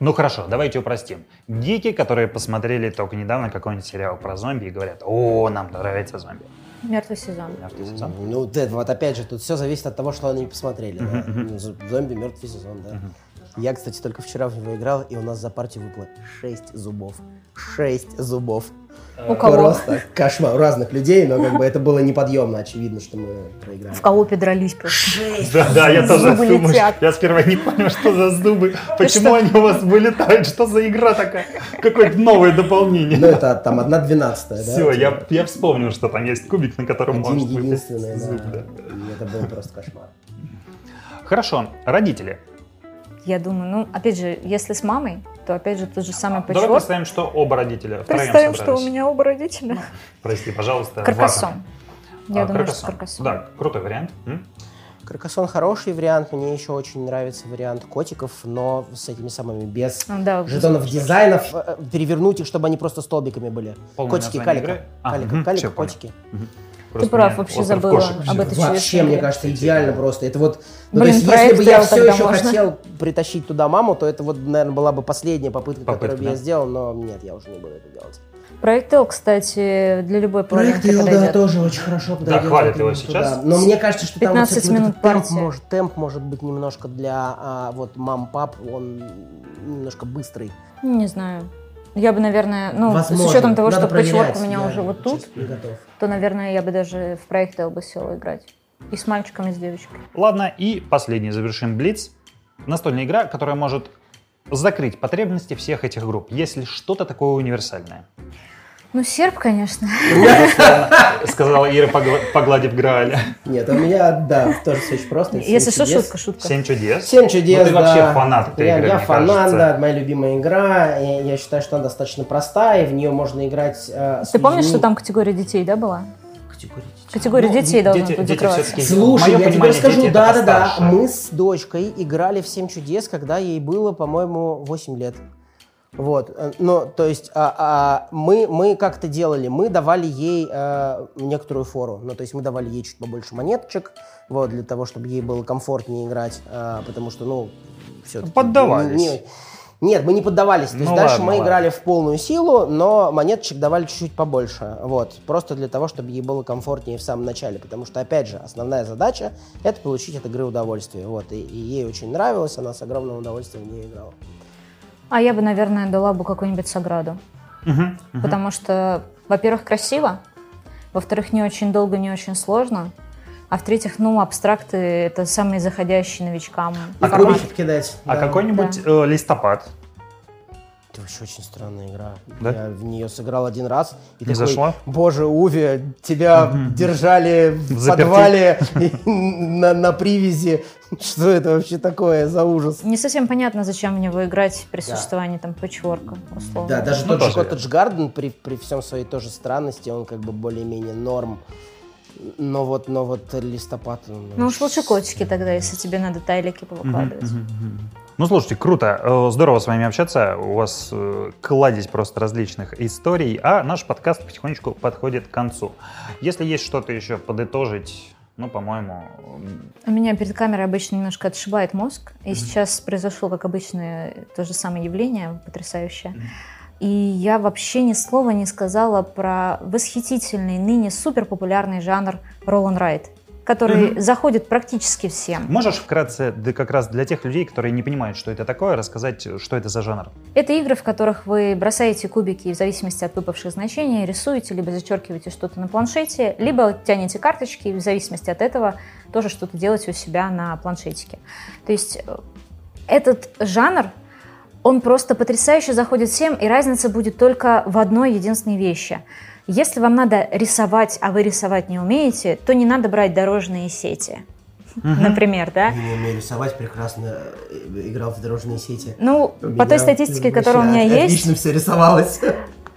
Ну хорошо, давайте упростим. Гики, которые посмотрели только недавно какой-нибудь сериал про зомби и говорят, о, нам нравится зомби. Мертвый сезон. Мертвый сезон. Ну, это вот опять же, тут все зависит от того, что они посмотрели. да. Зомби, мертвый сезон, да. Я, кстати, только вчера в него играл, и у нас за партию выпало 6 зубов. 6 зубов. У кого? Просто кошмар. У разных людей, но как бы это было неподъемно. Очевидно, что мы проиграли. В колопе дрались просто. Да, да, я тоже Зубы думаю, летят. я сперва не понял, что за зубы, *laughs* почему что? они у вас вылетают, что за игра такая, какое-то новое Ну, дополнение. это там одна двенадцатая, да? Все, у тебя? я, я вспомнил, что там есть кубик, на котором Один может единственный, зуб, да. да. И это был просто кошмар. Хорошо, родители. Я думаю, ну, опять же, если с мамой, то опять же тот же самый Давай патчворк. представим, что оба родителя Представим, что у меня оба родителя. Прости, пожалуйста. Каркасон. Я А, думаю, что Каркасон. каркасон. Да, крутой вариант. М? Каркасон хороший вариант, мне еще очень нравится вариант котиков, но с этими самыми без Да, жетонов дизайнов, э, перевернуть их, чтобы они просто столбиками были. Полное котики, калика. игры? А, калика, мгм, калика, всё, понял. котики. Просто прав, мне вообще забыла кошек об этой Вообще, мне кажется, идеально просто. Это вот, ну, Блин, то есть, проект если бы я L все еще можно? хотел притащить туда маму, то это вот, наверное, была бы последняя попытка, Попытка, которую бы да. я сделал, но нет, я уже не буду это делать. Проект L, кстати, для любой половинки подойдет. тоже очень хорошо подойдет. хвалят именно его сейчас. туда. Но мне кажется, что там 15 вот, минут темп, партия. может, темп может быть немножко для а, вот мам-пап, он немножко быстрый. Не знаю. Я бы, наверное, ну, Возможно. с учетом того, Надо что проверять, у меня я уже вот тут, то, наверное, я бы даже в проект L бы села играть. И с мальчиком, и с девочкой. Ладно, и последний завершим Блиц. Настольная игра, которая может закрыть потребности всех этих групп, если что-то такое универсальное. Ну, серб, конечно. *laughs* Сказала Ира, погла- погладив Грааль. Нет, у меня, да, тоже все очень просто. Если «Семь что, чудес». шутка, шутка. Семь чудес. Семь чудес, Ну, ты вообще фанат этой игры, Я фанат, да, моя любимая игра. Я считаю, что она достаточно простая, и в нее можно играть э, Ты помнишь, что там категория детей, да, была? Категория детей. Категория Ну, детей должна дети- быть дети Слушай, я тебе расскажу, да-да-да, мы с дочкой играли в «Семь чудес», когда ей было, по-моему, 8 лет. Вот, ну, то есть а, а, мы, мы как-то делали, мы давали ей э, некоторую фору, ну, то есть мы давали ей чуть побольше монеточек, вот, для того, чтобы ей было комфортнее играть, а, потому что, ну, все Поддавались. нет, мы не поддавались. То есть Ну дальше ладно, мы ладно. играли в полную силу, но монеточек давали чуть-чуть побольше. Вот. Просто для того, чтобы ей было комфортнее в самом начале. Потому что, опять же, основная задача — это получить от игры удовольствие. Вот. И, и ей очень нравилось, она с огромным удовольствием в нее играла. А я бы, наверное, дала бы какую-нибудь Саграду. Мгм, мгм. Потому что, во-первых, красиво, во-вторых, не очень долго, не очень сложно, а в-третьих, ну, абстракты — это самый заходящий новичкам А формат. Кидать. А да. какой-нибудь э, листопад? Это вообще очень странная игра. Да? Я в нее сыграл один раз. И Не такой, зашло? Боже, Уви, тебя держали в подвале на, на привязи. Что это вообще такое за ужас? Не совсем понятно, зачем в него играть при существовании там пэтчворка, условно. Да, даже Ну, тот же Коттедж Гарден при, при всем своей тоже странности, он как бы более-менее норм. Но вот, но вот листопад... он, Ну уж лучше котики тогда, если тебе надо тайлики повыкладывать. Ну, слушайте, круто. Э, Здорово с вами общаться. У вас э, кладезь просто различных историй, а наш подкаст потихонечку подходит к концу. Если есть что-то еще подытожить, ну, по-моему, У меня перед камерой обычно немножко отшибает мозг, и сейчас произошло, как обычно, то же самое явление потрясающее. И я вообще ни слова не сказала про восхитительный, ныне супер популярный жанр Roll который заходит практически всем. можешь вкратце, да как раз для тех людей, которые не понимают, что это такое, рассказать, что это за жанр? Это игры, в которых вы бросаете кубики и в зависимости от выпавших значений рисуете, либо зачеркиваете что-то на планшете, либо тянете карточки и в зависимости от этого тоже что-то делаете у себя на планшетике. То есть э, этот жанр, он просто потрясающе заходит всем, и разница будет только в одной единственной вещи. Если вам надо рисовать, а вы рисовать не умеете, то не надо брать дорожные сети. Например, да? Я не умею рисовать, прекрасно э, играл в дорожные сети. Ну, по той статистике, которая у меня есть, Отлично все рисовалось.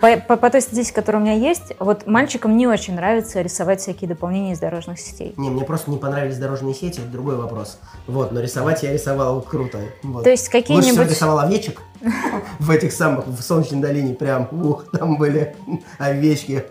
По, по- по той статистике, которая у меня есть, вот мальчикам не очень нравится рисовать всякие дополнения из дорожных сетей. Не, мне просто не понравились дорожные сети, это другой вопрос. Вот, но рисовать я рисовал круто. Вот. То есть Лучше всего какие-нибудь... рисовал овечек в этих самых, в Солнечной долине прям, ух, там были овечки.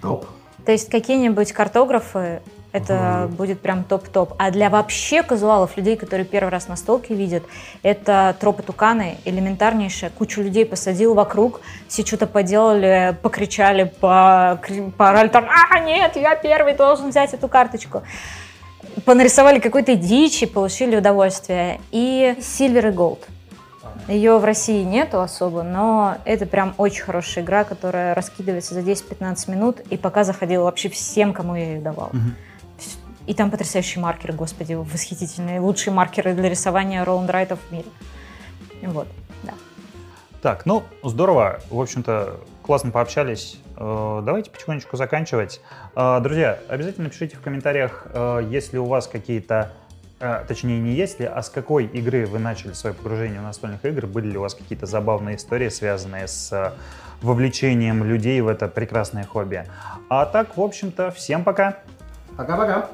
Топ. То есть какие-нибудь картографы, это будет прям топ-топ. А для вообще казуалов, людей, которые первый раз на столке видят, это тропы туканы, элементарнейшая. Кучу людей посадил вокруг, все что-то поделали, покричали, покри- поорали там, а, нет, я первый должен взять эту карточку. Понарисовали какой-то дичи, получили удовольствие. И Silver и Gold. Ее в России нету особо, но это прям очень хорошая игра, которая раскидывается за 10-15 минут, и пока заходила вообще всем, кому я ее давала. И там потрясающие маркеры, господи, восхитительные. Лучшие маркеры для рисования раунд-райтов в мире. Вот, да. Так, ну, здорово. В общем-то, классно пообщались. Э, Давайте потихонечку заканчивать. Э, Друзья, обязательно пишите в комментариях, э, если у вас какие-то точнее, не если, а с какой игры вы начали свое погружение в настольных игр? Были ли у вас какие-то забавные истории, связанные с вовлечением людей в это прекрасное хобби? А так, в общем-то, всем пока! Пока-пока.